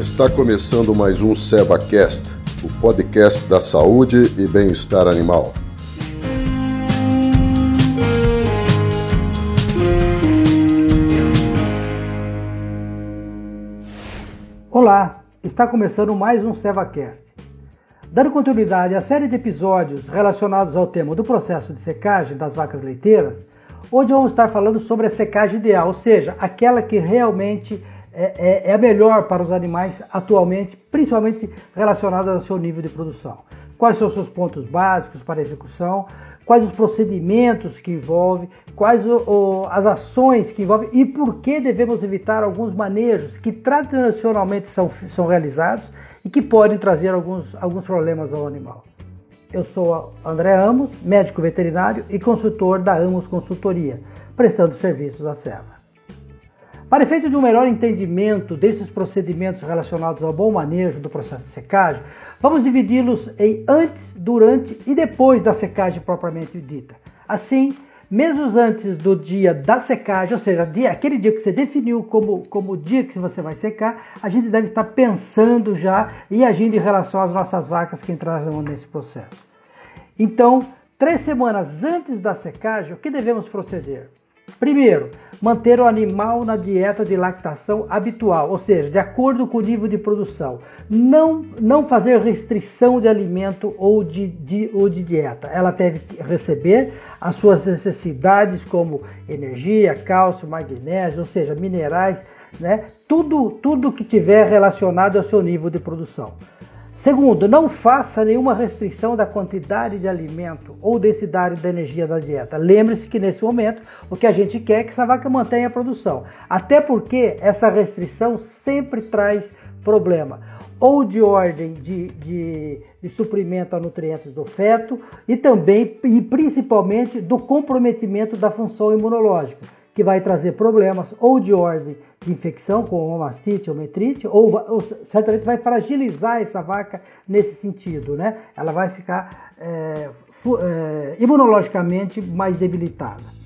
Está começando mais um SevaCast, o podcast da saúde e bem-estar animal. Olá, está começando mais um SevaCast. Dando continuidade à série de episódios relacionados ao tema do processo de secagem das vacas leiteiras, hoje vamos estar falando sobre a secagem ideal, ou seja, aquela que realmente é, é, é a melhor para os animais atualmente, principalmente relacionada ao seu nível de produção. Quais são os seus pontos básicos para execução, quais os procedimentos que envolve, quais o, o, as ações que envolve e por que devemos evitar alguns manejos que tradicionalmente são, são realizados e que podem trazer alguns, alguns problemas ao animal. Eu sou André Amos, médico veterinário e consultor da Amos Consultoria, prestando serviços à Serra. Para efeito de um melhor entendimento desses procedimentos relacionados ao bom manejo do processo de secagem, vamos dividi-los em antes, durante e depois da secagem propriamente dita. Assim, mesmo antes do dia da secagem, ou seja, dia, aquele dia que você definiu como, como o dia que você vai secar, a gente deve estar pensando já e agindo em relação às nossas vacas que entraram nesse processo. Então, três semanas antes da secagem, o que devemos proceder? Primeiro, manter o animal na dieta de lactação habitual, ou seja, de acordo com o nível de produção. Não, não fazer restrição de alimento ou de, de, ou de dieta. Ela deve receber as suas necessidades como energia, cálcio, magnésio, ou seja, minerais, né? tudo, tudo que tiver relacionado ao seu nível de produção. Segundo, não faça nenhuma restrição da quantidade de alimento ou densidade da energia da dieta. Lembre-se que nesse momento o que a gente quer é que essa vaca mantenha a produção. Até porque essa restrição sempre traz problema, ou de ordem de, de, de suprimento a nutrientes do feto e também e principalmente do comprometimento da função imunológica, que vai trazer problemas ou de ordem de infecção, como mastite ou metrite, ou, ou, certamente vai fragilizar essa vaca nesse sentido, né? Ela vai ficar é, é, imunologicamente mais debilitada.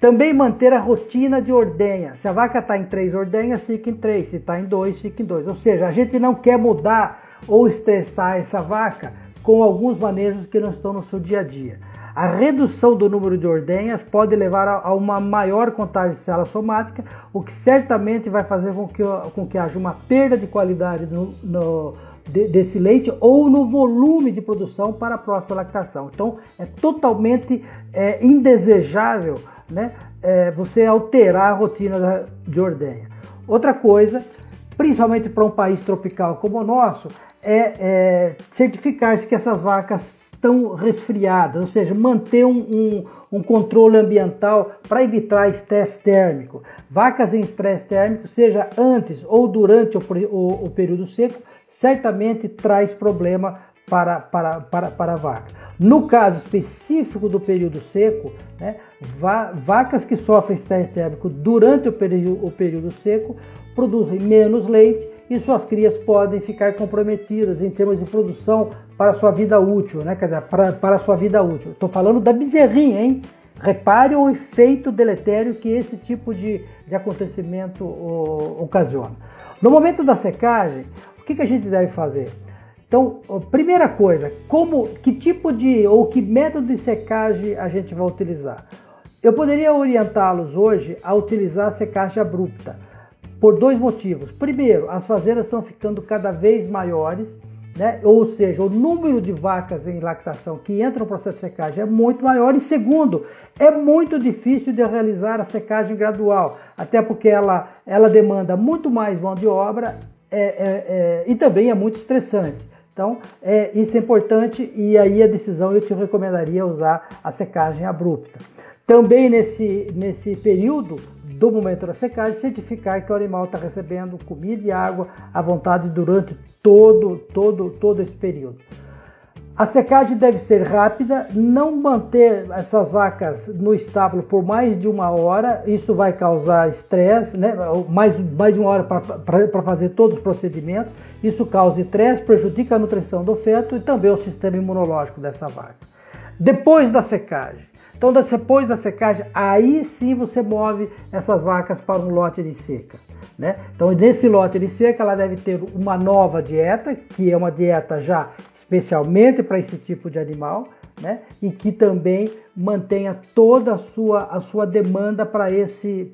Também manter a rotina de ordenha. Se a vaca está em três ordenhas, fica em três. Se está em dois, fica em dois. Ou seja, a gente não quer mudar ou estressar essa vaca com alguns manejos que não estão no seu dia a dia. A redução do número de ordenhas pode levar a, uma maior contagem de célula somática, o que certamente vai fazer com que, com que haja uma perda de qualidade no, no, de, desse leite ou no volume de produção para a próxima lactação. Então, é totalmente é, indesejável né, é, você alterar a rotina de ordenha. Outra coisa, principalmente para um país tropical como o nosso, é, é certificar-se que essas vacas estão resfriadas, ou seja, manter um, um, um controle ambiental para evitar estresse térmico. Vacas em estresse térmico, seja antes ou durante o, o, o período seco, certamente traz problema para, para, para, para a vaca. No caso específico do período seco, né, va vacas que sofrem estresse térmico durante o período, o período seco produzem menos leite e suas crias podem ficar comprometidas em termos de produção para sua vida útil, né? Quer dizer, para, para sua vida útil. Estou falando da bezerrinha, hein? Repare o efeito deletério que esse tipo de, de acontecimento o, ocasiona. No momento da secagem, o que, que a gente deve fazer? Então, primeira coisa, como, que tipo de ou que método de secagem a gente vai utilizar? Eu poderia orientá-los hoje a utilizar a secagem abrupta por dois motivos. Primeiro, as fazendas estão ficando cada vez maiores, né? ou seja, o número de vacas em lactação que entram no processo de secagem é muito maior. E segundo, é muito difícil de realizar a secagem gradual, até porque ela, ela demanda muito mais mão de obra é, é, é, e também é muito estressante. Então, é, isso é importante e aí a decisão eu te recomendaria usar a secagem abrupta. Também nesse, nesse período, do momento da secagem, certificar que o animal está recebendo comida e água à vontade durante todo, todo, todo esse período. A secagem deve ser rápida, não manter essas vacas no estábulo por mais de uma hora, isso vai causar estresse, né? mais, mais de uma hora para fazer todos os procedimentos, isso causa estresse, prejudica a nutrição do feto e também o sistema imunológico dessa vaca. Depois da secagem, Então, depois da secagem, aí sim você move essas vacas para um lote de seca. Né? Então, nesse lote de seca, ela deve ter uma nova dieta, que é uma dieta já especialmente para esse tipo de animal, né? e que também mantenha toda a sua, a sua demanda para esse,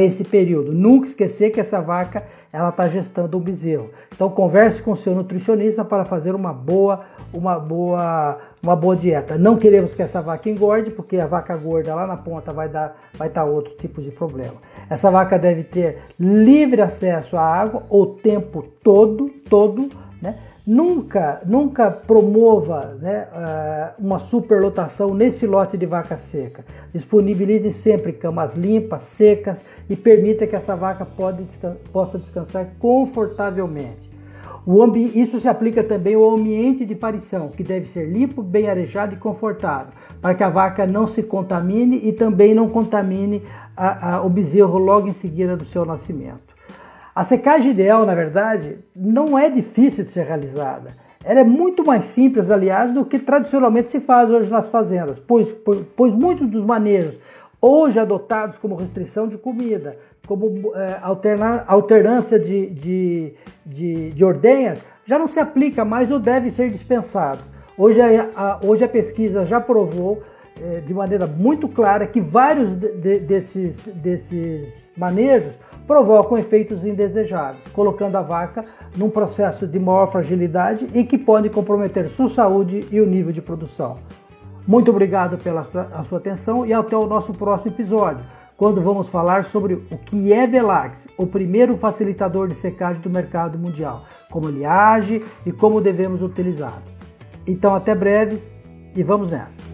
esse período. Nunca esquecer que essa vaca ela está gestando um bezerro. Então converse com o seu nutricionista para fazer uma boa, uma boa, uma boa dieta. Não queremos que essa vaca engorde, porque a vaca gorda lá na ponta vai dar, vai dar outro tipo de problema. Essa vaca deve ter livre acesso à água o tempo todo, todo, né? Nunca, nunca promova né, ah, uma superlotação nesse lote de vaca seca. Disponibilize sempre camas limpas, secas e permita que essa vaca pode, possa descansar confortavelmente. Isso se aplica também ao ambiente de parição, que deve ser limpo, bem arejado e confortável, para que a vaca não se contamine e também não contamine a, a, o bezerro logo em seguida do seu nascimento. A secagem ideal, na verdade, não é difícil de ser realizada. Ela é muito mais simples, aliás, do que tradicionalmente se faz hoje nas fazendas, pois, pois, muitos dos manejos hoje adotados como restrição de comida, como é, alternância de, de, de, de, ordenhas, já não se aplica mais ou deve ser dispensado. Hoje a, a hoje a pesquisa já provou é, de maneira muito clara que vários de, desses, desses manejos provocam efeitos indesejáveis, colocando a vaca num processo de maior fragilidade e que pode comprometer sua saúde e o nível de produção. Muito obrigado pela sua atenção e até o nosso próximo episódio, quando vamos falar sobre o que é Velax, o primeiro facilitador de secagem do mercado mundial, como ele age e como devemos utilizá-lo. Então até breve e vamos nessa!